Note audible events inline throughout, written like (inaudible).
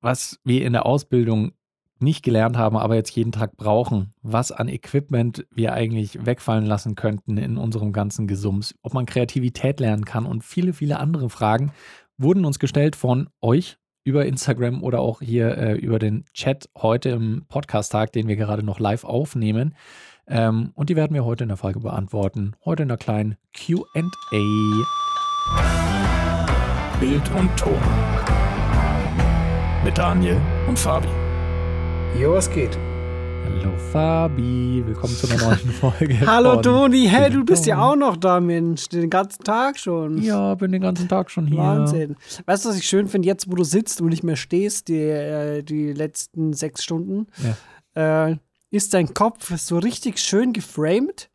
was wir in der Ausbildung nicht gelernt haben, aber jetzt jeden Tag brauchen, was an Equipment wir eigentlich wegfallen lassen könnten in unserem ganzen Gesums, ob man Kreativität lernen kann und viele, viele andere Fragen wurden uns gestellt von euch über Instagram oder auch hier äh, über den Chat heute im Podcast-Tag, den wir gerade noch live aufnehmen. Ähm, und die werden wir heute in der Folge beantworten. Heute in einer kleinen QA. Bild und Ton. Mit Daniel und Fabi. Jo, was geht? Hallo Fabi, willkommen zu einer neuen (laughs) Folge. Hallo Toni, hey, du bist ja auch noch da, Mensch, den ganzen Tag schon. Ja, bin den ganzen Tag schon hier. Wahnsinn. Weißt du, was ich schön finde, jetzt wo du sitzt und nicht mehr stehst, die, äh, die letzten sechs Stunden, äh, ist dein Kopf so richtig schön geframed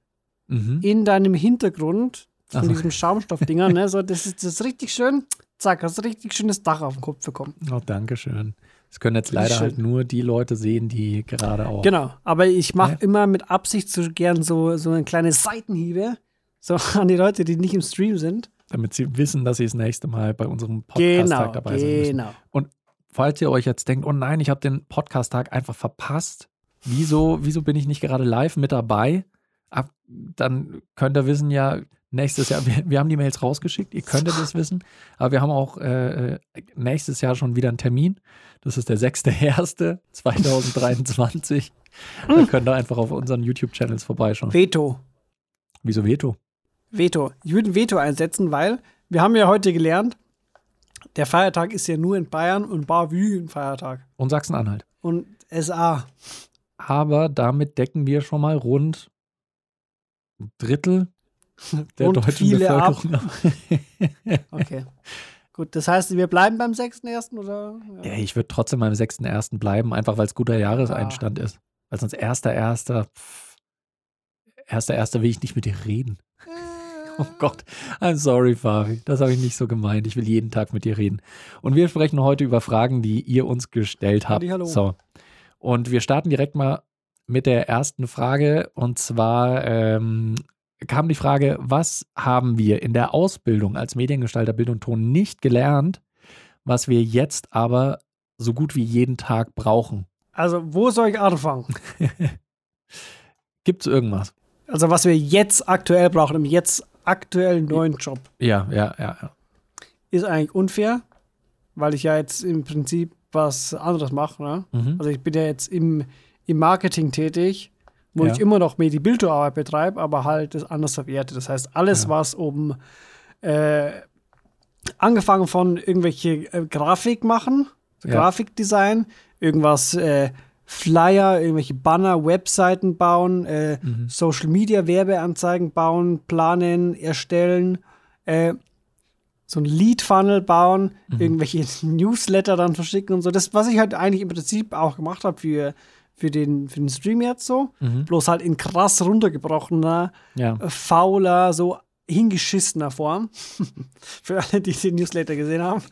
Mhm. in deinem Hintergrund von Ach so. diesem Schaumstoffdinger. ne? so, das, ist, das ist richtig schön. Zack, hast du richtig schönes Dach auf dem Kopf bekommen. Oh, danke schön. Das können jetzt leider halt nur die Leute sehen, die gerade auch. Genau, aber ich mache Ja. immer mit Absicht so gern so, so eine kleine Seitenhiebe so (laughs) an die Leute, die nicht im Stream sind. Damit sie wissen, dass sie das nächste Mal bei unserem Genau, Podcast-Tag dabei sein müssen. genau. Falls ihr euch jetzt denkt, oh nein, ich habe den Podcast-Tag einfach verpasst, wieso, wieso bin ich nicht gerade live mit dabei? Ab, dann könnt ihr wissen, ja, nächstes Jahr, wir, wir haben die Mails rausgeschickt, ihr könntet es wissen, aber wir haben auch äh, äh, nächstes Jahr schon wieder einen Termin. Das ist der 6.1.2023. da könnt ihr einfach auf unseren YouTube-Channels vorbeischauen. Veto. Wieso Veto? Veto. Ich würde ein Veto einsetzen, weil wir haben ja heute gelernt, der Feiertag ist ja nur in Bayern und Bavü ein Feiertag. Und Sachsen-Anhalt. Und SA. Aber damit decken wir schon mal rund ein Drittel (laughs) der Und deutschen viele. Bevölkerung ab. (laughs) Okay. Gut, das heißt, wir bleiben beim 6.1. oder? Ja, ich würde trotzdem beim 6.1. bleiben, einfach weil es guter Jahreseinstand ist. Weil sonst erster, erster, pff, erster, erster will ich nicht mit dir reden. (laughs) Oh Gott, I'm sorry, Fabi. Das habe ich nicht so gemeint. Ich will jeden Tag mit dir reden. Und wir sprechen heute über Fragen, die ihr uns gestellt habt. Hallihallo. So. Und wir starten direkt mal mit der ersten Frage. Und zwar ähm, kam die Frage, was haben wir in der Ausbildung als Mediengestalter Bild und Ton nicht gelernt, was wir jetzt aber so gut wie jeden Tag brauchen? Also, wo soll ich anfangen? (laughs) Gibt es irgendwas? Also, was wir jetzt aktuell brauchen, im jetzt aktuellen neuen Job, Ja, ja, ja. ja. ist eigentlich unfair, weil ich ja jetzt im Prinzip was anderes mache. Ne? Mhm. Also, ich bin ja jetzt im, im Marketing tätig, wo Ja. ich immer noch Medi-Bilto-Arbeit betreibe, aber halt das anders verwertet. Das heißt, alles, Ja. was um äh, angefangen von irgendwelche äh, Grafik machen, Ja. Grafikdesign, irgendwas äh, Flyer, irgendwelche Banner, Webseiten bauen, äh, Mhm. Social Media Werbeanzeigen bauen, planen, erstellen, äh, so ein Lead Funnel bauen, Mhm. irgendwelche (laughs) Newsletter dann verschicken und so. Das, was ich halt eigentlich im Prinzip auch gemacht habe für, für, den, für den Stream jetzt so. Mhm. Bloß halt in krass runtergebrochener, Ja. äh, fauler, so hingeschissener Form. (laughs) für alle, die den Newsletter gesehen haben. (laughs)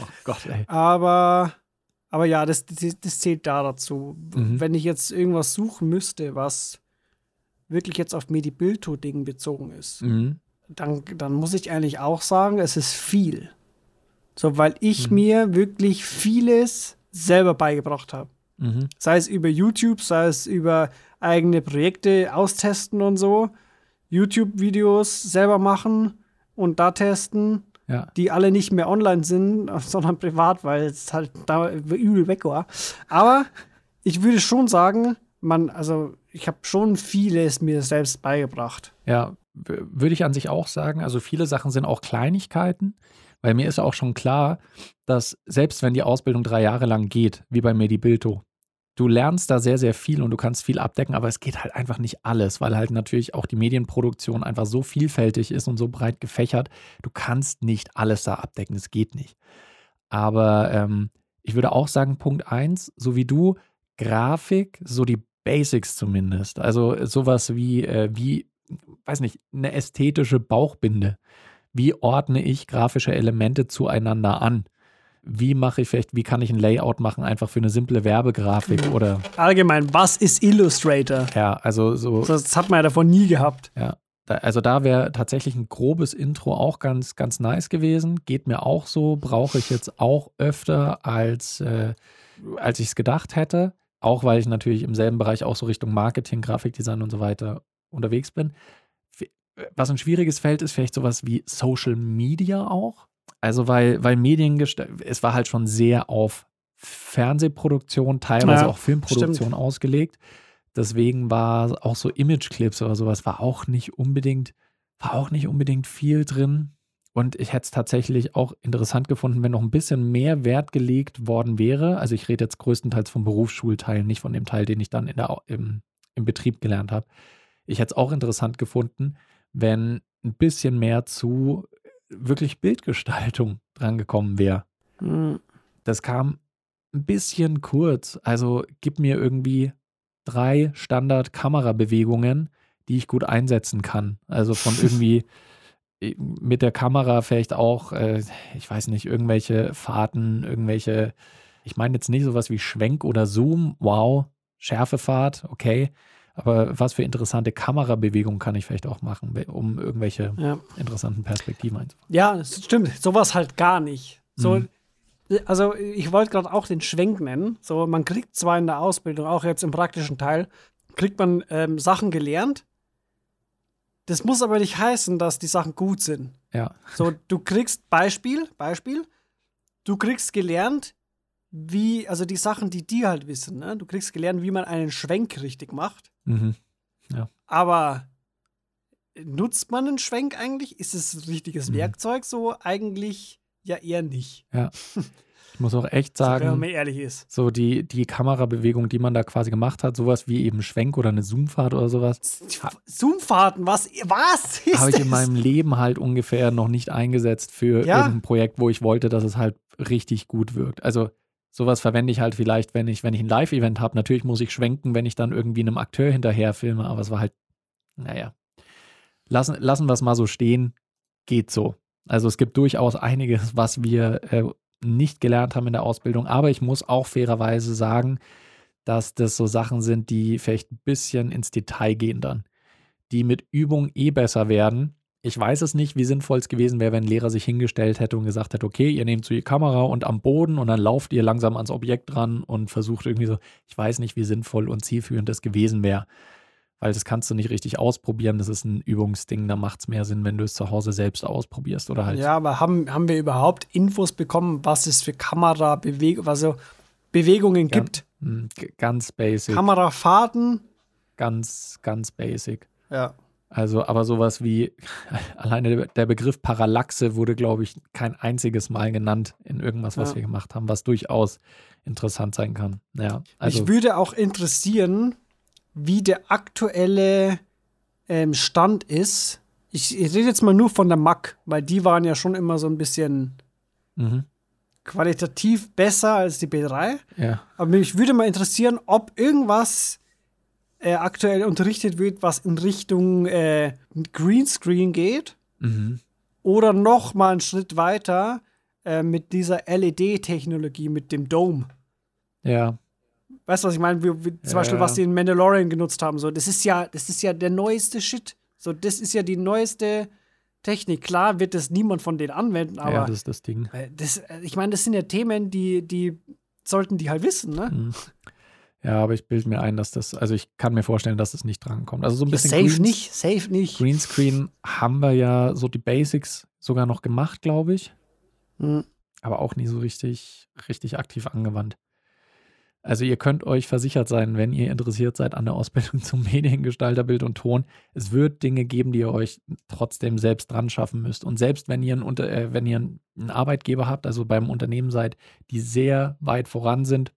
Oh Gott, ey. Aber, aber ja, das, das, das zählt da dazu. Mhm. Wenn ich jetzt irgendwas suchen müsste, was wirklich jetzt auf Medi-Bilto-Ding bezogen ist, Mhm. dann, dann muss ich eigentlich auch sagen, es ist viel. So, weil ich Mhm. mir wirklich vieles selber beigebracht habe. Mhm. Sei es über YouTube, sei es über eigene Projekte austesten und so. YouTube-Videos selber machen und da testen, Ja. die alle nicht mehr online sind, (laughs) sondern privat, weil es halt da übel weg war. Aber ich würde schon sagen, man, also ich habe schon vieles mir selbst beigebracht. Ja, würde ich an sich auch sagen. Also viele Sachen sind auch Kleinigkeiten, weil mir ist auch schon klar, dass selbst wenn die Ausbildung drei Jahre lang geht, wie bei Medibilto, du lernst da sehr, sehr viel und du kannst viel abdecken, aber es geht halt einfach nicht alles, weil halt natürlich auch die Medienproduktion einfach so vielfältig ist und so breit gefächert. Du kannst nicht alles da abdecken, es geht nicht. Aber ähm, ich würde auch sagen, Punkt eins, so wie du, Grafik, so die Basics zumindest. Also sowas wie, äh, wie weiß nicht, eine ästhetische Bauchbinde. Wie ordne ich grafische Elemente zueinander an? Wie mache ich vielleicht, wie kann ich ein Layout machen, einfach für eine simple Werbegrafik oder Allgemein, was ist Illustrator? ja, also so, Das hat man ja davon nie gehabt. ja. Da, also da wäre tatsächlich ein grobes Intro auch ganz, ganz nice gewesen. Geht mir auch so, brauche ich jetzt auch öfter, als, äh, als ich es gedacht hätte. Auch weil ich natürlich im selben Bereich auch so Richtung Marketing, Grafikdesign und so weiter unterwegs bin. Was ein schwieriges Feld ist, vielleicht sowas wie Social Media auch. Also weil, weil Medien, es war halt schon sehr auf Fernsehproduktion, teilweise ja, auch Filmproduktion stimmt. ausgelegt. Deswegen war auch so Imageclips oder sowas war auch nicht unbedingt, war auch nicht unbedingt viel drin. Und ich hätte es tatsächlich auch interessant gefunden, wenn noch ein bisschen mehr Wert gelegt worden wäre. Also ich rede jetzt größtenteils vom Berufsschulteil, nicht von dem Teil, den ich dann in der, im, im Betrieb gelernt habe. Ich hätte es auch interessant gefunden, wenn ein bisschen mehr zu wirklich Bildgestaltung drangekommen wäre. Mhm. Das kam ein bisschen kurz. Also gib mir irgendwie drei Standard-Kamerabewegungen, die ich gut einsetzen kann. Also von (laughs) irgendwie äh, mit der Kamera vielleicht auch, äh, ich weiß nicht, irgendwelche Fahrten, irgendwelche, ich meine jetzt nicht sowas wie Schwenk oder Zoom, wow, Schärfefahrt, okay. Aber was für interessante Kamerabewegungen kann ich vielleicht auch machen, um irgendwelche ja. interessanten Perspektiven einzubauen? Ja, das stimmt. Sowas halt gar nicht. So, mhm. Also, ich wollte gerade auch den Schwenk nennen. So, man kriegt zwar in der Ausbildung, auch jetzt im praktischen Teil, kriegt man ähm, Sachen gelernt. Das muss aber nicht heißen, dass die Sachen gut sind. Ja. So, du kriegst Beispiel, Beispiel, du kriegst gelernt, wie, also die Sachen, die die halt wissen, ne? Du kriegst gelernt, wie man einen Schwenk richtig macht. Mhm. Ja. Aber nutzt man einen Schwenk eigentlich? Ist es ein richtiges mhm. Werkzeug? So eigentlich ja eher nicht. Ja. (laughs) Ich muss auch echt sagen, so, wenn man ehrlich ist. so die, die Kamerabewegung, die man da quasi gemacht hat, sowas wie eben Schwenk oder eine Zoomfahrt oder sowas. Zoomfahrten, was? Was (laughs) Habe ich in meinem Leben halt ungefähr noch nicht eingesetzt für ja? irgendein Projekt, wo ich wollte, dass es halt richtig gut wirkt. Also sowas verwende ich halt vielleicht, wenn ich, wenn ich ein Live-Event habe. Natürlich muss ich schwenken, wenn ich dann irgendwie einem Akteur hinterher filme, aber es war halt, naja. Lassen, lassen wir es mal so stehen. Geht so. Also es gibt durchaus einiges, was wir äh, nicht gelernt haben in der Ausbildung, aber ich muss auch fairerweise sagen, dass das so Sachen sind, die vielleicht ein bisschen ins Detail gehen dann, die mit Übung eh besser werden ich weiß es nicht, wie sinnvoll es gewesen wäre, wenn ein Lehrer sich hingestellt hätte und gesagt hätte, okay, ihr nehmt so die Kamera und am Boden und dann lauft ihr langsam ans Objekt dran und versucht irgendwie so, ich weiß nicht, wie sinnvoll und zielführend das gewesen wäre. Weil das kannst du nicht richtig ausprobieren. Das ist ein Übungsding. Da macht es mehr Sinn, wenn du es zu Hause selbst ausprobierst oder halt. Ja, aber haben, haben wir überhaupt Infos bekommen, was es für Kamerabewegung, also Bewegungen gibt? Hm, ganz basic. Kamerafahrten? Ganz, ganz basic. Ja. Also, aber sowas wie, (laughs) alleine der Begriff Parallaxe wurde, glaube ich, kein einziges Mal genannt in irgendwas, was ja. wir gemacht haben, was durchaus interessant sein kann. Ja, also. Mich würde auch interessieren, wie der aktuelle ähm, Stand ist. Ich, ich, rede jetzt mal nur von der Mac, weil die waren ja schon immer so ein bisschen mhm. qualitativ besser als die B3. Ja. Aber mich würde mal interessieren, ob irgendwas äh, aktuell unterrichtet wird, was in Richtung äh, Greenscreen geht. Mhm. Oder noch mal einen Schritt weiter äh, mit dieser LED-Technologie, mit dem Dome. Ja. Weißt du, was ich meine? Wie, wie, zum ja. Beispiel, was die in Mandalorian genutzt haben. So, das ist ja, das ist ja der neueste Shit. So, das ist ja die neueste Technik. Klar wird das niemand von denen anwenden, aber. Ja, das ist das Ding. Äh, das, äh, ich meine, das sind ja Themen, die, die sollten die halt wissen, ne? Mhm. Ja, aber ich bilde mir ein, dass das, also ich kann mir vorstellen, dass das nicht drankommt. Also so ein bisschen. Ja, safe Greens, nicht, safe nicht. Greenscreen haben wir ja so die Basics sogar noch gemacht, glaube ich. Mhm. Aber auch nie so richtig, richtig aktiv angewandt. Also ihr könnt euch versichert sein, wenn ihr interessiert seid an der Ausbildung (laughs) zum Mediengestalter Bild und Ton. Es wird Dinge geben, die ihr euch trotzdem selbst dran schaffen müsst. Und selbst wenn ihr, einen, äh, wenn ihr einen Arbeitgeber habt, also beim Unternehmen seid, die sehr weit voran sind,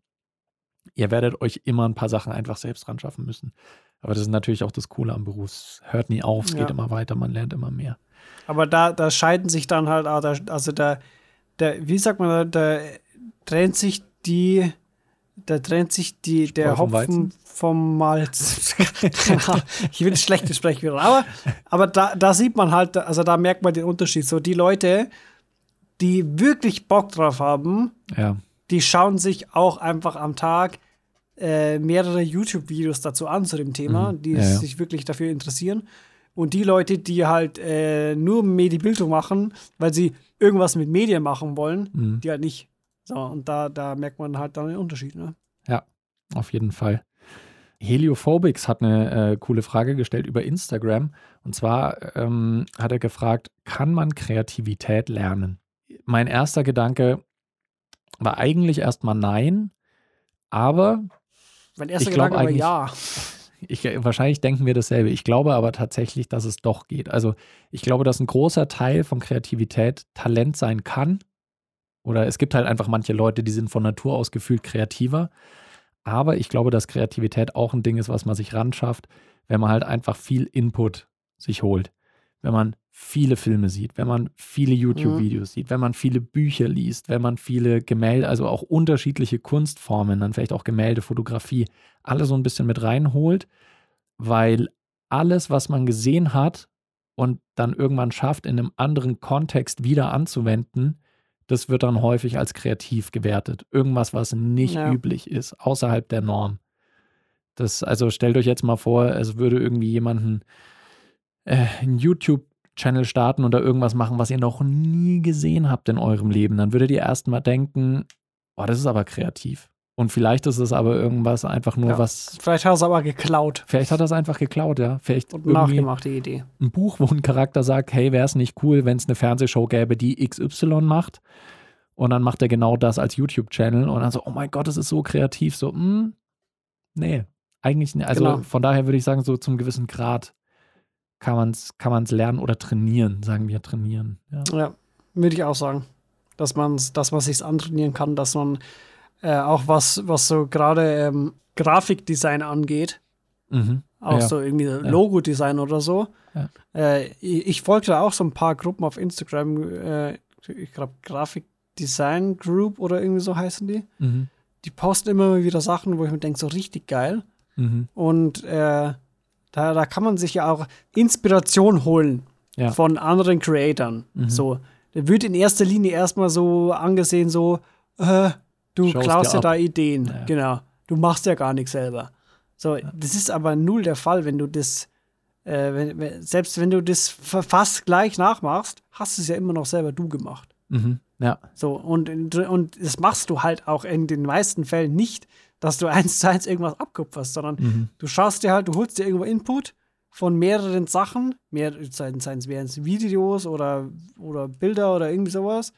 ihr werdet euch immer ein paar Sachen einfach selbst ran schaffen müssen. Aber das ist natürlich auch das Coole am Beruf. Es hört nie auf, es ja. geht immer weiter, man lernt immer mehr. Aber da, da scheiden sich dann halt, also da, der, wie sagt man, da, trennt sich die, da trennt sich die, Spreu der vom Hopfen vom Malz. (laughs) ich will schlecht sprechen, aber, aber da, da sieht man halt, also da merkt man den Unterschied. So die Leute, die wirklich Bock drauf haben, ja die schauen sich auch einfach am Tag äh, mehrere YouTube-Videos dazu an zu dem Thema, mhm. die ja, ja. sich wirklich dafür interessieren. und die Leute, die halt äh, nur Medibildung machen, weil sie irgendwas mit Medien machen wollen, mhm. die halt nicht. So, und da, da merkt man halt dann den Unterschied, ne? Ja, auf jeden Fall. Heliophobics hat eine äh, coole Frage gestellt über Instagram. Und zwar ähm, hat er gefragt, kann man Kreativität lernen? Mein erster Gedanke war eigentlich erstmal nein, aber mein erster ich Gedanke war ja. Ich, wahrscheinlich denken wir dasselbe. Ich glaube aber tatsächlich, dass es doch geht. Also ich glaube, dass ein großer Teil von Kreativität Talent sein kann. Oder es gibt halt einfach manche Leute, die sind von Natur aus gefühlt kreativer. Aber ich glaube, dass Kreativität auch ein Ding ist, was man sich ran schafft, wenn man halt einfach viel Input sich holt. Wenn man viele Filme sieht, wenn man viele YouTube-Videos mhm. sieht, wenn man viele Bücher liest, wenn man viele Gemälde, also auch unterschiedliche Kunstformen, dann vielleicht auch Gemälde, Fotografie, alle so ein bisschen mit reinholt, weil alles, was man gesehen hat und dann irgendwann schafft, in einem anderen Kontext wieder anzuwenden, das wird dann häufig als kreativ gewertet. Irgendwas, was nicht ja. üblich ist, außerhalb der Norm. Das, also stellt euch jetzt mal vor, es würde irgendwie jemanden äh, einen YouTube-Channel starten oder irgendwas machen, was ihr noch nie gesehen habt in eurem Leben. Dann würdet ihr erstmal denken, oh, das ist aber kreativ. Und vielleicht ist es aber irgendwas einfach nur ja. was. Vielleicht hat er es aber geklaut. Vielleicht hat er es einfach geklaut, ja. Vielleicht Und nachgemacht, die Idee. Ein Buch, wo ein Charakter sagt, hey, wäre es nicht cool, wenn es eine Fernsehshow gäbe, die XY macht. Und dann macht er genau das als YouTube-Channel und dann so, oh mein Gott, das ist so kreativ. So, mh, hm, nee, eigentlich nicht. Also genau. von daher würde ich sagen, so zum gewissen Grad kann man es kann man's lernen oder trainieren, sagen wir trainieren. Ja, ja würde ich auch sagen. Dass man dass man sich antrainieren kann, dass man äh, auch was, was so gerade ähm, Grafikdesign angeht. Mhm. Auch ja. so irgendwie Logo-Design oder so. Ja. Äh, ich, ich folge da auch so ein paar Gruppen auf Instagram, äh, ich glaube Grafikdesign Group oder irgendwie so heißen die. Mhm. Die posten immer wieder Sachen, wo ich mir denke, so richtig geil. Mhm. Und äh, da, da kann man sich ja auch Inspiration holen ja. von anderen Creatoren. Mhm. So, der wird in erster Linie erstmal so angesehen, so, äh, Du Schaust klaust ja da Ideen, ja. genau. Du machst ja gar nichts selber. So, ja. das ist aber null der Fall, wenn du das, äh, wenn, wenn, selbst wenn du das fast gleich nachmachst, hast du es ja immer noch selber du gemacht. Mhm. Ja. So, und, und das machst du halt auch in den meisten Fällen nicht, dass du (laughs) eins zu eins irgendwas abkupferst, sondern mhm. du schaust dir halt, du holst dir irgendwo Input von mehreren Sachen, mehr, seien es Videos oder, oder Bilder oder irgendwie sowas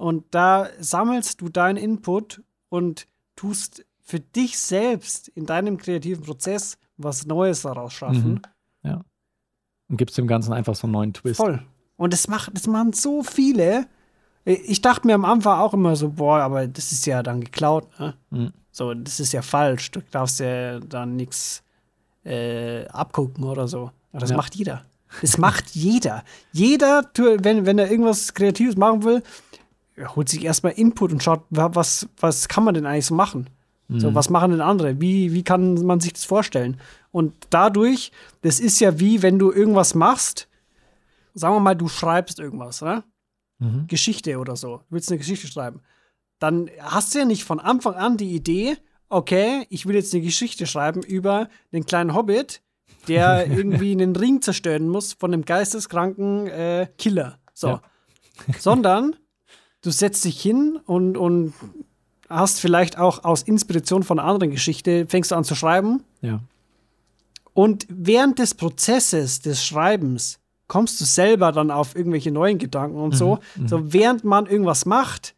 und da sammelst du deinen Input und tust für dich selbst in deinem kreativen Prozess was Neues daraus schaffen. Mhm. Ja. Und gibst dem Ganzen einfach so einen neuen Twist. Voll. Und das, macht, das machen so viele. Ich dachte mir am Anfang auch immer so, boah, aber das ist ja dann geklaut. Ne? Mhm. So, das ist ja falsch. Du darfst ja dann nichts äh, abgucken oder so. Aber das ja. macht jeder. Das macht jeder. Jeder, wenn, wenn er irgendwas Kreatives machen will, holt sich erstmal Input und schaut, was, was kann man denn eigentlich so machen? Mhm. So, was machen denn andere? Wie, wie kann man sich das vorstellen? Und dadurch, das ist ja wie, wenn du irgendwas machst, sagen wir mal, du schreibst irgendwas, ne? Mhm. Geschichte oder so, du willst eine Geschichte schreiben. Dann hast du ja nicht von Anfang an die Idee, okay, ich will jetzt eine Geschichte schreiben über den kleinen Hobbit, der (laughs) irgendwie einen Ring zerstören muss von einem geisteskranken äh, Killer. So. Ja. (laughs) Sondern du setzt dich hin und, und hast vielleicht auch aus Inspiration von einer anderen Geschichte, fängst du an zu schreiben. Ja. Und während des Prozesses des Schreibens kommst du selber dann auf irgendwelche neuen Gedanken und mhm, so. Mhm. So während man irgendwas macht,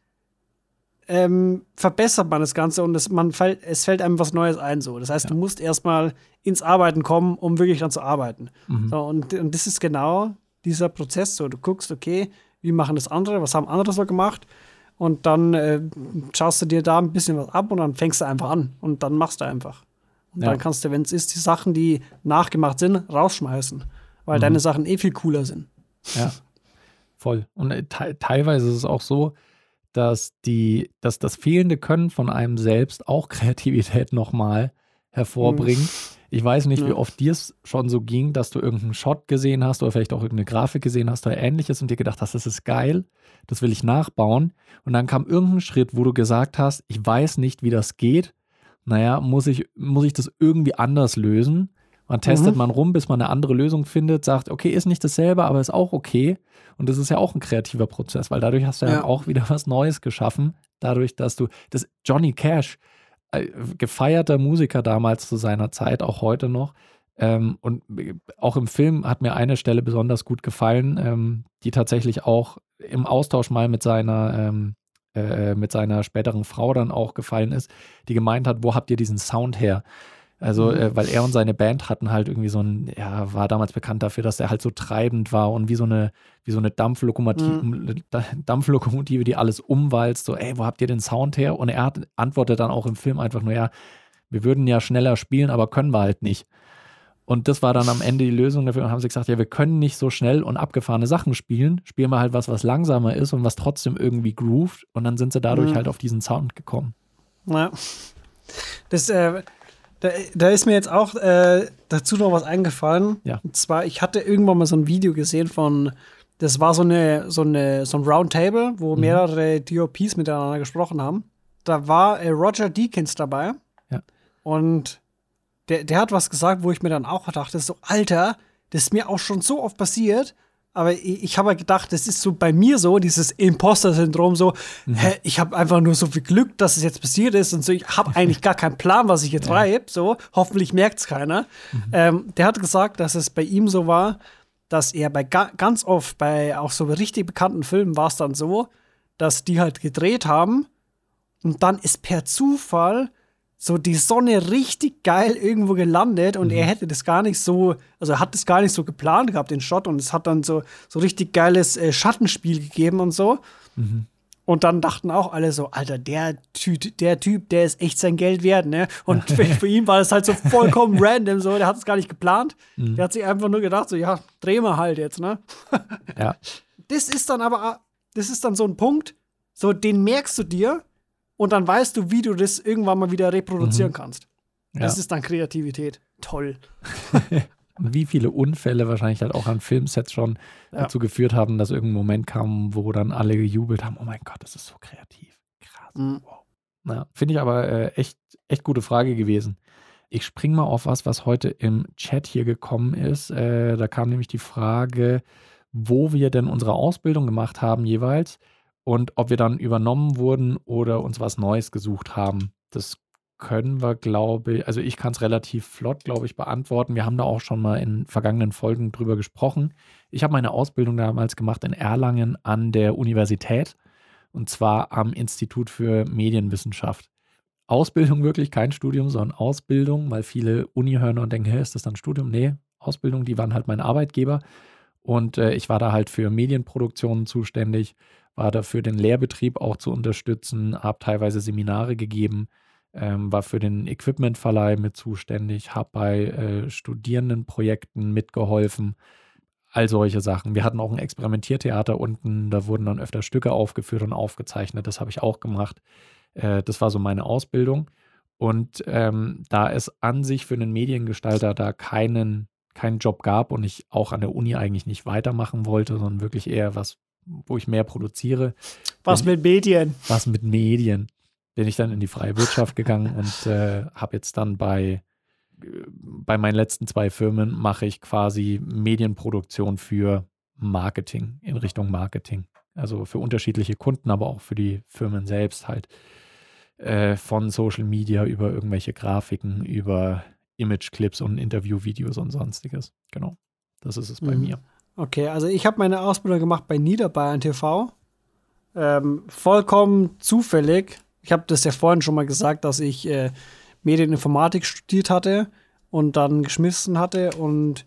ähm, verbessert man das Ganze und es, man fällt, es fällt einem was Neues ein. So. Das heißt, ja. du musst erstmal ins Arbeiten kommen, um wirklich dann zu arbeiten. Mhm. So, und, und das ist genau dieser Prozess. So, du guckst, okay, wie machen das andere, was haben andere so gemacht. Und dann äh, schaust du dir da ein bisschen was ab und dann fängst du einfach an und dann machst du einfach. Und ja. dann kannst du, wenn es ist, die Sachen, die nachgemacht sind, rausschmeißen, weil mhm. deine Sachen eh viel cooler sind. Ja, voll. Und äh, te teilweise ist es auch so, dass die, dass das fehlende Können von einem selbst auch (laughs) Kreativität nochmal hervorbringt. Mhm. Ich weiß nicht, ja. wie oft dir es schon so ging, dass du irgendeinen Shot gesehen hast oder vielleicht auch irgendeine Grafik gesehen hast oder ähnliches und dir gedacht hast, das ist geil, das will ich nachbauen. Und dann kam irgendein Schritt, wo du gesagt hast, ich weiß nicht, wie das geht. Naja, muss ich, muss ich das irgendwie anders lösen? Man testet mhm. man rum, bis man eine andere Lösung findet, sagt, okay, ist nicht dasselbe, aber ist auch okay. Und das ist ja auch ein kreativer Prozess, weil dadurch hast du ja, ja auch wieder was Neues geschaffen. Dadurch, dass du, das Johnny Cash, äh, gefeierter Musiker damals zu seiner Zeit, auch heute noch. Ähm, und auch im Film hat mir eine Stelle besonders gut gefallen, ähm, die tatsächlich auch im Austausch mal mit seiner, ähm, äh, mit seiner späteren Frau dann auch gefallen ist, die gemeint hat, wo habt ihr diesen Sound her? Also, mhm. äh, weil er und seine Band hatten halt irgendwie so ein, ja, war damals bekannt dafür, dass er halt so treibend war und wie so eine, wie so eine Dampflokomotive, mhm. Dampflokomotive, die alles umwalzt, so, ey, wo habt ihr den Sound her? Und er hat, antwortet dann auch im Film einfach nur, ja, wir würden ja schneller spielen, aber können wir halt nicht. Und das war dann am (laughs) Ende die Lösung dafür und haben sie gesagt, ja, wir können nicht so schnell und abgefahrene Sachen spielen. Spielen wir halt was, was langsamer ist und was trotzdem irgendwie groovt. Und dann sind sie dadurch mhm. halt auf diesen Sound gekommen. Ja. Das, äh, da, da, ist mir jetzt auch äh, dazu noch was eingefallen. Ja. Und zwar, ich hatte irgendwann mal so ein Video gesehen von, das war so eine, so eine, so ein Roundtable, wo mhm. mehrere DOPs miteinander gesprochen haben. Da war äh, Roger Deakins dabei. Ja. Und der, der hat was gesagt, wo ich mir dann auch dachte, so, Alter, das ist mir auch schon so oft passiert. Aber ich, ich habe halt gedacht, das ist so bei mir so, dieses Imposter-Syndrom, so, mhm. hä, ich habe einfach nur so viel Glück, dass es jetzt passiert ist und so, ich habe eigentlich gar keinen Plan, was ich jetzt (laughs) ja. reibe, so, hoffentlich merkt es keiner. Mhm. Ähm, der hat gesagt, dass es bei ihm so war, dass er bei ga ganz oft bei auch so richtig bekannten Filmen war es dann so, dass die halt gedreht haben und dann ist per Zufall so die Sonne richtig geil irgendwo gelandet und mhm. er hätte das gar nicht so, also er hat das gar nicht so geplant gehabt, den Shot und es hat dann so, so richtig geiles äh, Schattenspiel gegeben und so. Mhm. Und dann dachten auch alle so, Alter, der Typ, der Typ, der ist echt sein Geld wert, ne? Und für, für ihn war das halt so (laughs) vollkommen random, so, der hat es gar nicht geplant. Mhm. Der hat sich einfach nur gedacht, so, ja, drehen wir halt jetzt, ne? Ja. (laughs) Das ist dann aber, das ist dann so ein Punkt, so, den merkst du dir, und dann weißt du, wie du das irgendwann mal wieder reproduzieren mhm. kannst. Das ja. ist dann Kreativität. Toll. (laughs) wie viele Unfälle wahrscheinlich halt auch an Filmsets schon ja. dazu geführt haben, dass irgendein Moment kam, wo dann alle gejubelt haben, oh mein Gott, das ist so kreativ. Krass. Mhm. Wow. Naja, finde ich aber äh, echt, echt gute Frage gewesen. Ich springe mal auf was, was heute im Chat hier gekommen ist. Äh, da kam nämlich die Frage, wo wir denn unsere Ausbildung gemacht haben jeweils und ob wir dann übernommen wurden oder uns was Neues gesucht haben. Das können wir, glaube ich, also ich kann es relativ flott, glaube ich, beantworten. Wir haben da auch schon mal in vergangenen Folgen drüber gesprochen. Ich habe meine Ausbildung damals gemacht in Erlangen an der Universität und zwar am Institut für Medienwissenschaft. Ausbildung wirklich, kein Studium, sondern Ausbildung, weil viele Uni hören und denken, hey, ist das dann Studium? Nee, Ausbildung, die waren halt mein Arbeitgeber. Und äh, ich war da halt für Medienproduktionen zuständig, war dafür den Lehrbetrieb auch zu unterstützen, habe teilweise Seminare gegeben, ähm, war für den Equipmentverleih mit zuständig, habe bei äh, Studierendenprojekten mitgeholfen, all solche Sachen. Wir hatten auch ein Experimentiertheater unten, da wurden dann öfter Stücke aufgeführt und aufgezeichnet, das habe ich auch gemacht. Äh, das war so meine Ausbildung. Und ähm, da es an sich für einen Mediengestalter da keinen, keinen Job gab und ich auch an der Uni eigentlich nicht weitermachen wollte, sondern wirklich eher was wo ich mehr produziere. Was mit Medien? Was mit Medien. Bin ich dann in die freie Wirtschaft gegangen (laughs) und äh, habe jetzt dann bei, bei meinen letzten zwei Firmen mache ich quasi Medienproduktion für Marketing, in Richtung Marketing. Also für unterschiedliche Kunden, aber auch für die Firmen selbst halt. Äh, von Social Media über irgendwelche Grafiken, über Image-Clips und Interview-Videos und sonstiges. Genau. Das ist es bei mhm. mir. Okay, also ich habe meine Ausbildung gemacht bei Niederbayern TV. Ähm, vollkommen zufällig. Ich habe das ja vorhin schon mal gesagt, dass ich äh, Medieninformatik studiert hatte und dann geschmissen hatte und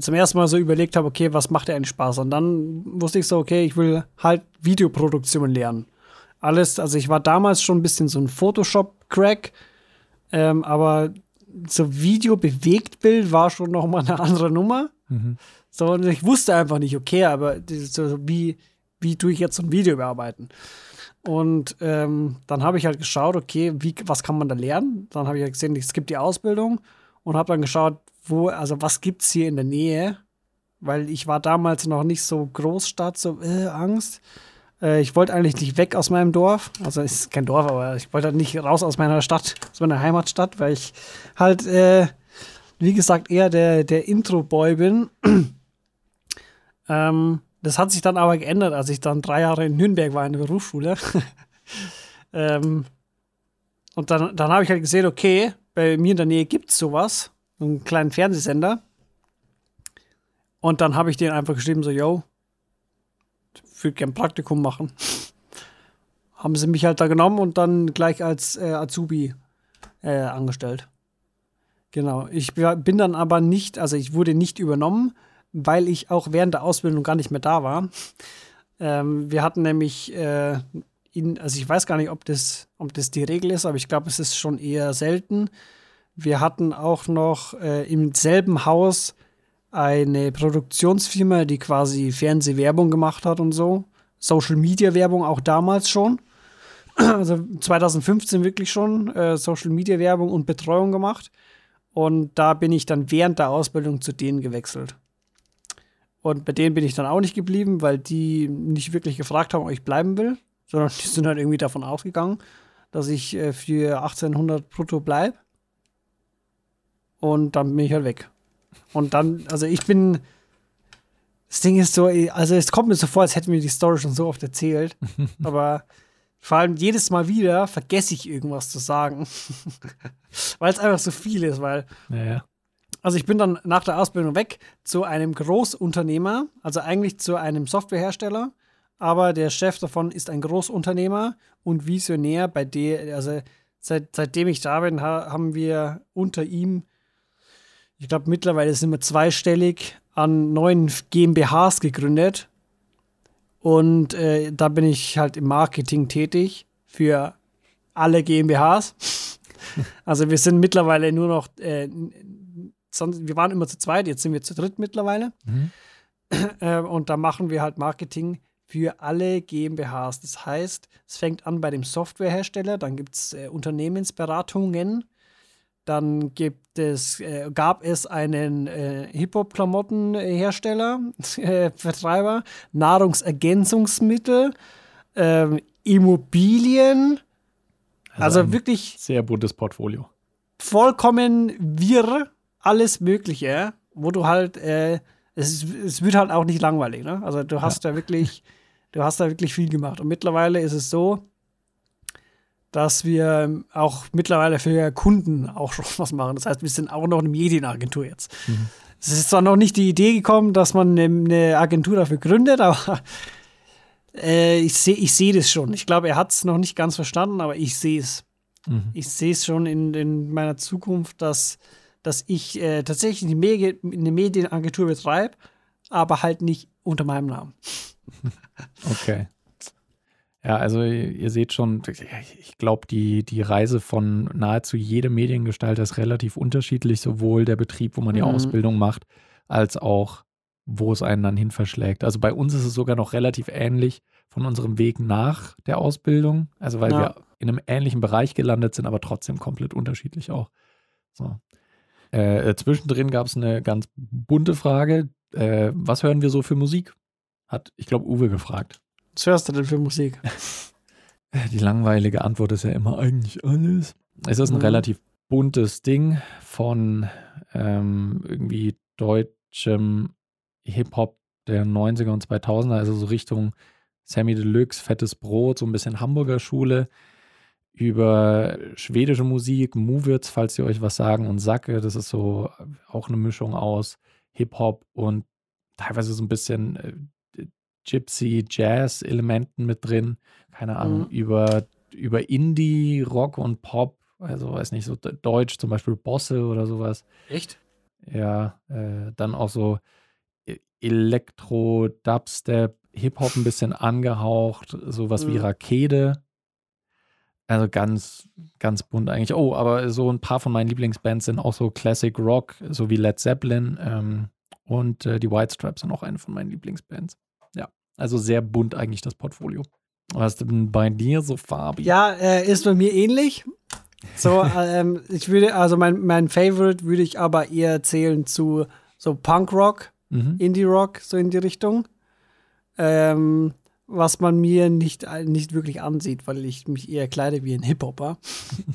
zum ersten Mal so überlegt habe, okay, was macht dir eigentlich Spaß? Und dann wusste ich so, okay, ich will halt Videoproduktion lernen. Alles, also ich war damals schon ein bisschen so ein Photoshop-Crack, ähm, aber so Video-Bewegtbild war schon noch mal eine andere Nummer. Mhm. So, und ich wusste einfach nicht, okay, aber so, wie, wie tue ich jetzt so ein Video bearbeiten? Und ähm, dann habe ich halt geschaut, okay, wie, was kann man da lernen? Dann habe ich halt gesehen, es gibt die Ausbildung und habe dann geschaut, wo, also was gibt es hier in der Nähe? Weil ich war damals noch nicht so Großstadt, so äh, Angst. Äh, ich wollte eigentlich nicht weg aus meinem Dorf. Also es ist kein Dorf, aber ich wollte halt nicht raus aus meiner Stadt, aus meiner Heimatstadt, weil ich halt äh, wie gesagt, eher der, der Intro-Boy bin. Ähm, das hat sich dann aber geändert, als ich dann drei Jahre in Nürnberg war in der Berufsschule. (laughs) ähm, und dann, dann habe ich halt gesehen, okay, bei mir in der Nähe gibt es sowas, einen kleinen Fernsehsender. Und dann habe ich den einfach geschrieben, so, yo, ich würde gerne Praktikum machen. (laughs) Haben sie mich halt da genommen und dann gleich als äh, Azubi äh, angestellt. Genau. Ich bin dann aber nicht, also ich wurde nicht übernommen, weil ich auch während der Ausbildung gar nicht mehr da war. Ähm, wir hatten nämlich äh, in, also ich weiß gar nicht, ob das, ob das die Regel ist, aber ich glaube, es ist schon eher selten. Wir hatten auch noch äh, im selben Haus eine Produktionsfirma, die quasi Fernsehwerbung gemacht hat und so. Social Media Werbung auch damals schon. (clears throat) Also 2015 wirklich schon äh, Social Media Werbung und Betreuung gemacht. Und da bin ich dann während der Ausbildung zu denen gewechselt. Und bei denen bin ich dann auch nicht geblieben, weil die nicht wirklich gefragt haben, ob ich bleiben will, sondern die sind halt irgendwie davon ausgegangen, dass ich äh, für 1800 brutto bleibe. Und dann bin ich halt weg. Und dann, also ich bin, das Ding ist so, also es kommt mir so vor, als hätten wir die Story schon so oft erzählt. (laughs) aber vor allem jedes Mal wieder vergesse ich irgendwas zu sagen. (laughs) weil es einfach so viel ist, weil. Naja. Also ich bin dann nach der Ausbildung weg zu einem Großunternehmer, also eigentlich zu einem Softwarehersteller, aber der Chef davon ist ein Großunternehmer und Visionär, bei der, also seit, seitdem ich da bin, haben wir unter ihm ich glaube, mittlerweile sind wir zweistellig an neuen GmbHs gegründet. Und äh, da bin ich halt im Marketing tätig für alle GmbHs. (laughs) Also wir sind mittlerweile nur noch, äh, sonst, wir waren immer zu zweit, jetzt sind wir zu dritt mittlerweile. Mhm. (clears throat) Äh, und da machen wir halt Marketing für alle GmbHs. Das heißt, es fängt an bei dem Softwarehersteller, dann gibt es äh, Unternehmensberatungen, dann gibt es, äh, gab es einen äh, Hip-Hop-Klamottenhersteller, (laughs) äh, Vertreiber, Nahrungsergänzungsmittel, ähm, Immobilien. Also, also wirklich. Sehr buntes Portfolio. Vollkommen wirr, alles Mögliche, wo du halt, äh, es, es wird halt auch nicht langweilig, ne? Also du hast ja. da wirklich, (laughs) du hast da wirklich viel gemacht. Und mittlerweile ist es so, dass wir auch mittlerweile für Kunden auch schon (laughs) was machen. Das heißt, wir sind auch noch eine Medienagentur jetzt. Mhm. Es ist zwar noch nicht die Idee gekommen, dass man eine Agentur dafür gründet, aber (laughs) äh, ich sehe ich seh das schon. Ich glaube, er hat es noch nicht ganz verstanden, aber ich sehe es. Mhm. Ich sehe es schon in, in, meiner Zukunft, dass, dass ich äh, tatsächlich eine, Medi eine Medienagentur betreibe, aber halt nicht unter meinem Namen. (laughs) Okay. Ja, also ihr seht schon, ich glaube, die, die Reise von nahezu jedem Mediengestalter ist relativ unterschiedlich, sowohl der Betrieb, wo man die mhm. Ausbildung macht, als auch, wo es einen dann hin verschlägt. Also bei uns ist es sogar noch relativ ähnlich von unserem Weg nach der Ausbildung, also weil ja. wir in einem ähnlichen Bereich gelandet sind, aber trotzdem komplett unterschiedlich auch. So. Äh, zwischendrin gab es eine ganz bunte Frage. Äh, was hören wir so für Musik? Hat, ich glaube, Uwe gefragt. Was hörst du denn für Musik? (laughs) Die langweilige Antwort ist ja immer eigentlich alles. Es ist ein mhm. relativ buntes Ding von ähm, irgendwie deutschem Hip-Hop der 90er und 2000er, also so Richtung Sammy Deluxe, Fettes Brot, so ein bisschen Hamburger Schule, über schwedische Musik, Movits, falls ihr euch was sagen, und Sacke, das ist so auch eine Mischung aus Hip-Hop und teilweise so ein bisschen äh, Gypsy, Jazz-Elementen mit drin. Keine Ahnung, mhm. über, über Indie, Rock und Pop. Also, weiß nicht, so Deutsch, zum Beispiel Bosse oder sowas. Echt? Ja, äh, dann auch so e-, Elektro, Dubstep, Hip-Hop ein bisschen angehaucht, sowas mhm. wie Rakete. Also ganz, ganz bunt eigentlich. Oh, aber so ein paar von meinen Lieblingsbands sind auch so Classic Rock, so wie Led Zeppelin. Ähm, und äh, die White Stripes sind auch eine von meinen Lieblingsbands. Also sehr bunt eigentlich das Portfolio. Was ist denn bei dir so Fabi? Ja, äh, ist bei mir ähnlich. So, (laughs) ähm, ich würde, also mein, mein Favorite würde ich aber eher zählen zu so Punkrock, mhm. Indie-Rock, so in die Richtung. Ähm, was man mir nicht, nicht wirklich ansieht, weil ich mich eher kleide wie ein Hip-Hopper.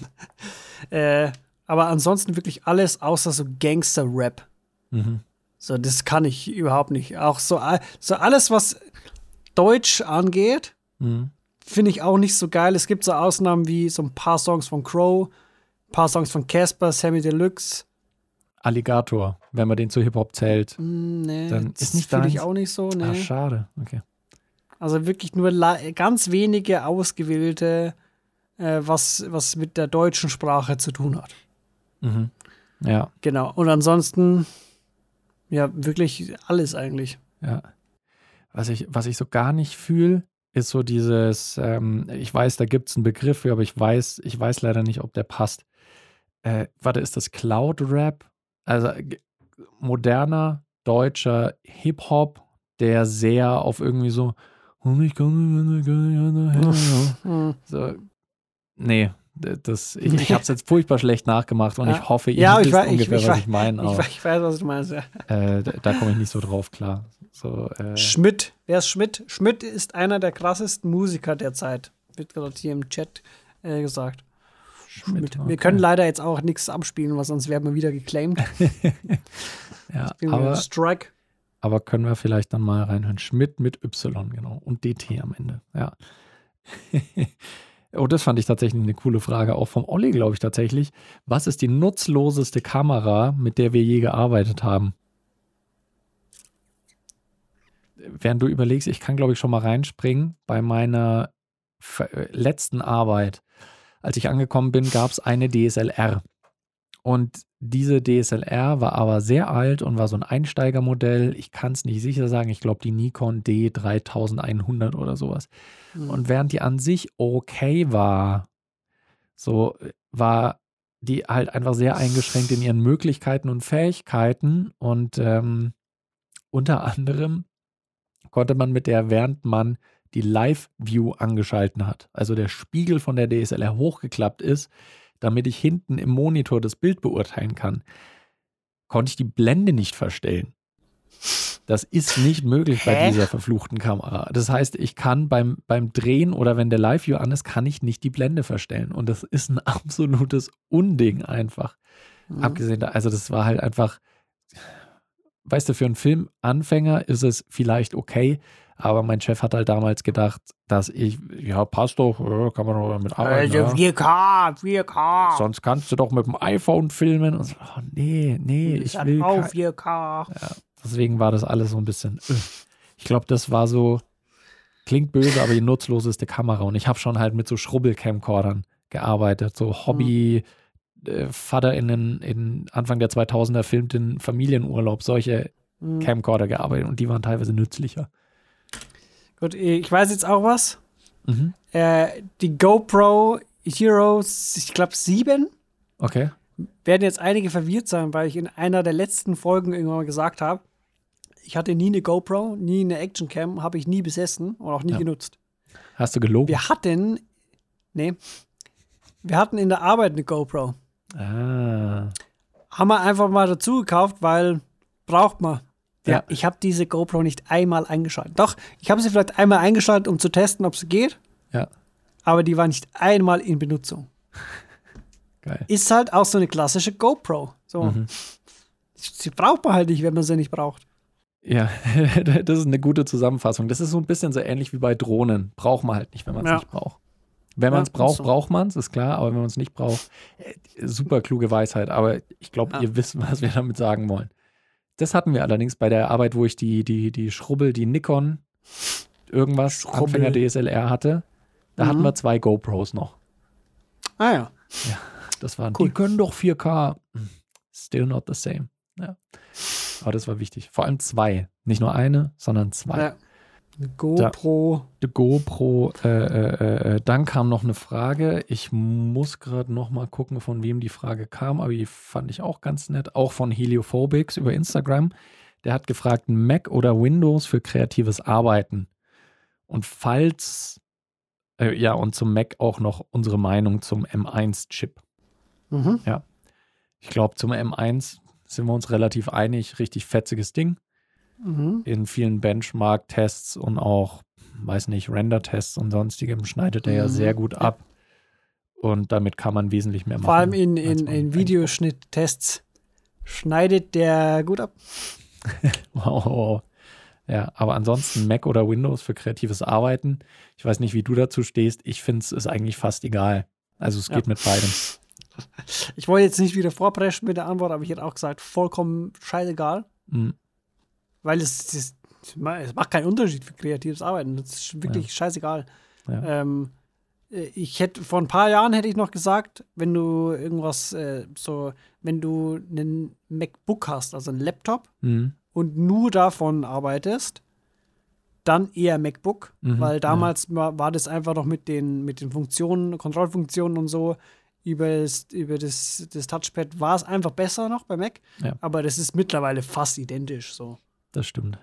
(laughs) äh, aber ansonsten wirklich alles außer so Gangster-Rap. Mhm. So, das kann ich überhaupt nicht. Auch so, so alles, was Deutsch angeht, Mhm. finde ich auch nicht so geil. Es gibt so Ausnahmen wie so ein paar Songs von Crow, ein paar Songs von Casper, Sammy Deluxe. Alligator, wenn man den zu Hip-Hop zählt. Mm, nee, Dann das ist nicht finde ich auch nicht so. Ah, Nee. schade. Okay. Also wirklich nur ganz wenige ausgewählte, äh, was, was mit der deutschen Sprache zu tun hat. Mhm. Ja, Genau. Und ansonsten, ja, wirklich alles eigentlich. ja. Was ich, was ich so gar nicht fühle, ist so dieses, ähm, ich weiß, da gibt es einen Begriff für, aber ich weiß, ich weiß leider nicht, ob der passt. Äh, warte, ist das Cloud-Rap? Also g- moderner deutscher Hip-Hop, der sehr auf irgendwie so und ich kann (laughs) Hm. so, nee, das, ich, ich habe es jetzt furchtbar schlecht nachgemacht und Ja. ich hoffe, ihr Ja, ich wisst ungefähr, ich was ich meine. Ich, ich weiß, was du meinst. Ja. äh, da da komme ich nicht so drauf klar. So, äh, Schmidt. Wer ist Schmidt? Schmidt ist einer der krassesten Musiker der Zeit. Wird gerade hier im Chat äh, gesagt. Schmidt, Wir okay. können leider jetzt auch nichts abspielen, weil sonst werden wir wieder geclaimed. (laughs) ja, wir aber, Strike. Aber können wir vielleicht dann mal reinhören. Schmidt mit Y, genau. Und DT am Ende, ja. (laughs) oh, das fand ich tatsächlich eine coole Frage, auch vom Olli, glaube ich tatsächlich. Was ist die nutzloseste Kamera, mit der wir je gearbeitet haben? Während du überlegst, ich kann, glaube ich, schon mal reinspringen. Bei meiner letzten Arbeit, als ich angekommen bin, gab es eine DSLR. Und diese DSLR war aber sehr alt und war so ein Einsteigermodell. Ich kann es nicht sicher sagen. Ich glaube, die Nikon D3100 oder sowas. Hm. Und während die an sich okay war, so war die halt einfach sehr eingeschränkt in ihren Möglichkeiten und Fähigkeiten. Und ähm, unter anderem konnte man mit der, während man die Live-View angeschalten hat, also der Spiegel von der DSLR hochgeklappt ist, damit ich hinten im Monitor das Bild beurteilen kann, konnte ich die Blende nicht verstellen. Das ist nicht möglich bei Hä? dieser verfluchten Kamera. Das heißt, ich kann beim, beim Drehen oder wenn der Live-View an ist, kann ich nicht die Blende verstellen. Und das ist ein (laughs) absolutes Unding einfach. Hm. Abgesehen da, also das war halt einfach, weißt du, für einen Filmanfänger ist es vielleicht okay, aber mein Chef hat halt damals gedacht, dass ich, ja, passt doch, ja, kann man doch damit arbeiten. Also ja. 4K, 4K. Sonst kannst du doch mit dem iPhone filmen. Und so, oh, nee, nee, ich Hat will auch kein, 4K. Deswegen war das alles so ein bisschen. äh. Ich glaube, das war so, klingt böse, aber die nutzloseste Kamera. Und ich habe schon halt mit so Schrubbel-Camcordern gearbeitet. So Hobby, äh, Vater in, den, in Anfang der 2000er filmt in Familienurlaub solche Hm. Camcorder gearbeitet und die waren teilweise nützlicher. Gut, ich weiß jetzt auch was. Mhm. Äh, die GoPro Heroes, ich glaube 7, Okay. werden jetzt einige verwirrt sein, weil ich in einer der letzten Folgen irgendwann mal gesagt habe, ich hatte nie eine GoPro, nie eine Actioncam, habe ich nie besessen und auch nie Ja. genutzt. Hast du gelogen? Wir hatten, nee, wir hatten in der Arbeit eine GoPro. Ah. Haben wir einfach mal dazu gekauft, weil braucht man. Ja, Ja. ich habe diese GoPro nicht einmal eingeschaltet. Doch, ich habe sie vielleicht einmal eingeschaltet, um zu testen, ob sie geht, Ja. aber die war nicht einmal in Benutzung. (laughs) Geil. Ist halt auch so eine klassische GoPro. So. Mhm. Sie braucht man halt nicht, wenn man sie nicht braucht. Ja, (laughs) das ist eine gute Zusammenfassung. Das ist so ein bisschen so ähnlich wie bei Drohnen. Braucht man halt nicht, wenn man es Ja. nicht braucht. Wenn man es braucht, so. braucht man es, ist klar, aber wenn man es nicht braucht, äh, super kluge Weisheit. Aber ich glaube, Ja. ihr wisst, was wir damit sagen wollen. Das hatten wir allerdings bei der Arbeit, wo ich die, die, die Schrubbel, die Nikon, irgendwas, Schrubbel. Anfänger DSLR hatte. Da hatten Mhm. wir zwei GoPros noch. Ah ja. Das waren, Cool. die können doch 4K. Hm, Still not the same. Ja. Aber das war wichtig. Vor allem zwei. Nicht nur eine, sondern zwei. ja. Eine GoPro. Die GoPro, äh, äh, äh, dann kam noch eine Frage. Ich muss gerade noch mal gucken, von wem die Frage kam, aber die fand ich auch ganz nett. Auch von Heliophobics über Instagram. Der hat gefragt, Mac oder Windows für kreatives Arbeiten. Und falls, äh, ja, und zum Mac auch noch unsere Meinung zum M1-Chip. Mhm. Ich glaube, zum M1 sind wir uns relativ einig. Richtig fetziges Ding. Mhm. in vielen Benchmark-Tests und auch, weiß nicht, Render-Tests und sonstigem schneidet er ja Mhm. sehr gut ab. Und damit kann man wesentlich mehr machen. Vor allem in, in, in Videoschnitttests schneidet der gut ab. (laughs) wow. Ja, aber ansonsten Mac oder Windows für kreatives Arbeiten. Ich weiß nicht, wie du dazu stehst. Ich finde es ist eigentlich fast egal. Also es geht ja. mit beidem. (laughs) Ich wollte jetzt nicht wieder vorpreschen mit der Antwort, aber ich hätte auch gesagt, vollkommen scheißegal. Mhm. Weil es, es, es, macht keinen Unterschied für kreatives Arbeiten. Das ist wirklich ja. scheißegal. Ja. Ähm, ich hätte vor ein paar Jahren hätte ich noch gesagt, wenn du irgendwas äh, so, wenn du einen MacBook hast, also einen Laptop mhm. und nur davon arbeitest, dann eher MacBook, mhm, weil damals ja. war, war, das einfach noch mit den, mit den Funktionen, Kontrollfunktionen und so über das, über das, das Touchpad war es einfach besser noch bei Mac. Ja. Aber das ist mittlerweile fast identisch so. Das stimmt.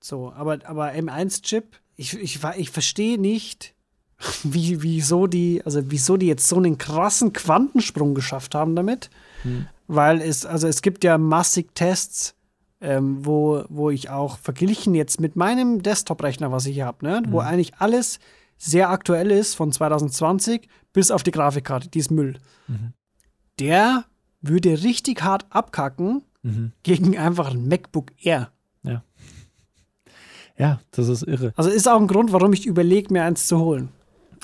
So, aber, aber M1-Chip, ich, ich, ich verstehe nicht, (laughs) wie, wieso die, also wieso die jetzt so einen krassen Quantensprung geschafft haben damit. Hm. Weil es, also es gibt ja massig Tests, ähm, wo, wo ich auch verglichen jetzt mit meinem Desktop-Rechner, was ich hier habe, ne, hm. wo eigentlich alles sehr aktuell ist von 2020 bis auf die Grafikkarte, die ist Müll. Mhm. Der würde richtig hart abkacken mhm. gegen einfach ein MacBook Air. Ja. Das ist irre. Also ist auch ein Grund, warum ich überlege, mir eins zu holen.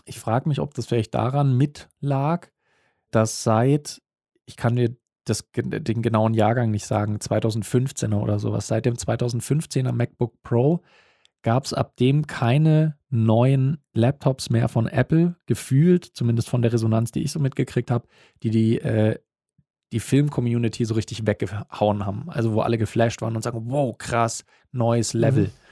Ich frage mich, ob das vielleicht daran mit lag, dass seit, ich kann dir das, den genauen Jahrgang nicht sagen, 2015er oder sowas, seit dem 2015er MacBook Pro gab es ab dem keine neuen Laptops mehr von Apple, gefühlt, zumindest von der Resonanz, die ich so mitgekriegt habe, die die, äh, die Film-Community so richtig weggehauen haben. Also wo alle geflasht waren und sagen, wow, krass, neues Level. Mhm.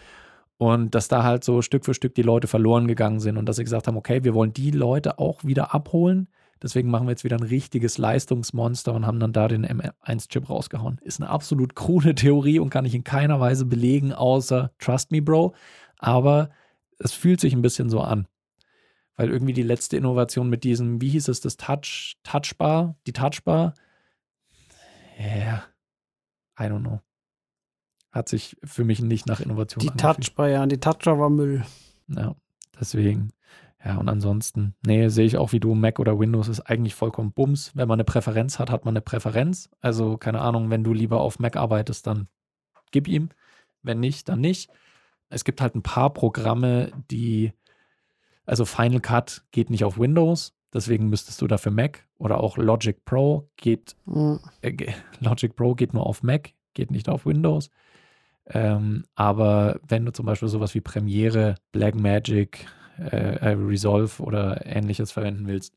Und dass da halt so Stück für Stück die Leute verloren gegangen sind und dass sie gesagt haben, okay, wir wollen die Leute auch wieder abholen. Deswegen machen wir jetzt wieder ein richtiges Leistungsmonster und haben dann da den M1-Chip rausgehauen. Ist eine absolut (laughs) krude Theorie und kann ich in keiner Weise belegen, außer Trust me, Bro. Aber es fühlt sich ein bisschen so an. Weil irgendwie die letzte Innovation mit diesem, wie hieß es, das Touch, Touchbar, die Touchbar, yeah, I don't know hat sich für mich nicht nach Innovation Die Touchbar, ja, die Touchbar war Müll. Ja, deswegen. Ja, und ansonsten, nee, sehe ich auch wie du, Mac oder Windows ist eigentlich vollkommen Bums. Wenn man eine Präferenz hat, hat man eine Präferenz. Also, keine Ahnung, wenn du lieber auf Mac arbeitest, dann gib ihm. Wenn nicht, dann nicht. Es gibt halt ein paar Programme, die, also Final Cut geht nicht auf Windows, deswegen müsstest du dafür Mac oder auch Logic Pro geht, äh, Logic Pro geht nur auf Mac, geht nicht auf Windows. Ähm, aber wenn du zum Beispiel sowas wie Premiere, Blackmagic, äh, Resolve oder ähnliches verwenden willst,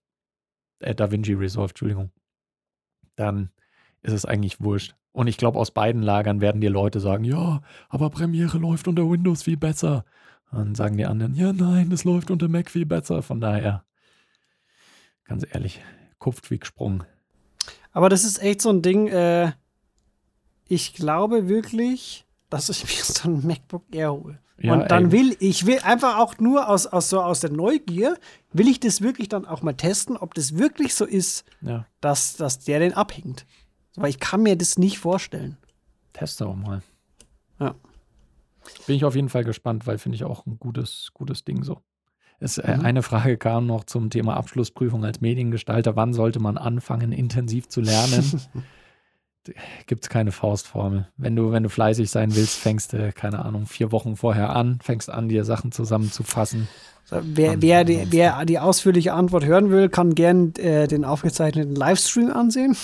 äh, DaVinci Resolve, Entschuldigung, dann ist es eigentlich wurscht. Und ich glaube, aus beiden Lagern werden dir Leute sagen, ja, aber Premiere läuft unter Windows viel besser. Dann sagen die anderen, ja, nein, es läuft unter Mac viel besser. Von daher, ganz ehrlich, kupft wie gesprungen. Aber das ist echt so ein Ding, äh, ich glaube wirklich, dass ich (laughs) mir so ein MacBook Air hole. Ja, und dann ey. will ich will einfach auch nur aus, aus, so aus der Neugier, will ich das wirklich dann auch mal testen, ob das wirklich so ist, ja. dass, dass der den abhängt. Weil ich kann mir das nicht vorstellen. Teste auch mal. Ja. Bin ich auf jeden Fall gespannt, weil finde ich auch ein gutes, gutes Ding so. Es, äh, mhm. Eine Frage kam noch zum Thema Abschlussprüfung als Mediengestalter. Wann sollte man anfangen, intensiv zu lernen? (laughs) gibt es keine Faustformel. Wenn du, wenn du fleißig sein willst, fängst du, keine Ahnung, vier Wochen vorher an, fängst an, dir Sachen zusammenzufassen. So, wer, wer, die, wer die ausführliche Antwort hören will, kann gern äh, den aufgezeichneten Livestream ansehen.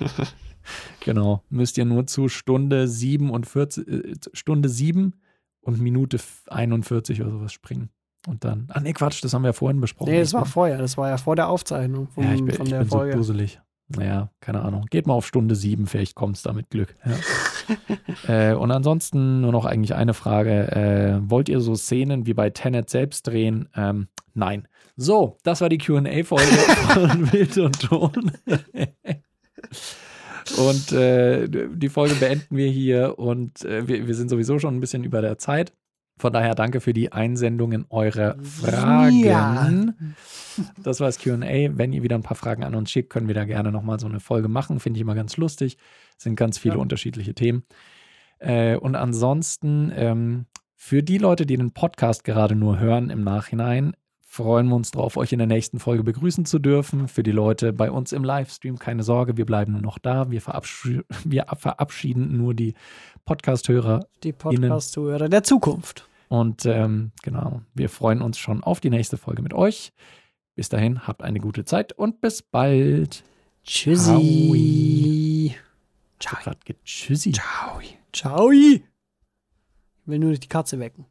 (laughs) genau. Müsst ihr nur zu Stunde 47, äh, Stunde 7 und Minute 41 oder sowas springen. Und dann, ah nee, Quatsch, das haben wir ja vorhin besprochen. Nee, das war vorher, das war ja vor der Aufzeichnung vom, ja, ich bin, von der ich bin Folge. So dusselig. Naja, keine Ahnung. Geht mal auf Stunde sieben, vielleicht kommt es da mit Glück. Ja. (laughs) äh, und ansonsten nur noch eigentlich eine Frage. Äh, wollt ihr so Szenen wie bei Tenet selbst drehen? Ähm, nein. So, das war die QA-Folge (laughs) von Wild und Ton. (laughs) und äh, die Folge beenden wir hier und äh, wir, wir sind sowieso schon ein bisschen über der Zeit. Von daher danke für die Einsendungen eurer Fragen. Ja. Das war das QA. Wenn ihr wieder ein paar Fragen an uns schickt, können wir da gerne nochmal so eine Folge machen. Finde ich immer ganz lustig. Es sind ganz viele ja. unterschiedliche Themen. Äh, und ansonsten, ähm, für die Leute, die den Podcast gerade nur hören im Nachhinein, freuen wir uns drauf, euch in der nächsten Folge begrüßen zu dürfen. Für die Leute bei uns im Livestream, keine Sorge, wir bleiben noch da. Wir, verabsch wir verabschieden nur die Podcast-Hörer. Die Podcast-Hörer der Zukunft. Und ähm, genau, wir freuen uns schon auf die nächste Folge mit euch. Bis dahin, habt eine gute Zeit und bis bald. Tschüssi. Ciao. Tschüssi. Ciao. Ciao. Ich will nur die Katze wecken.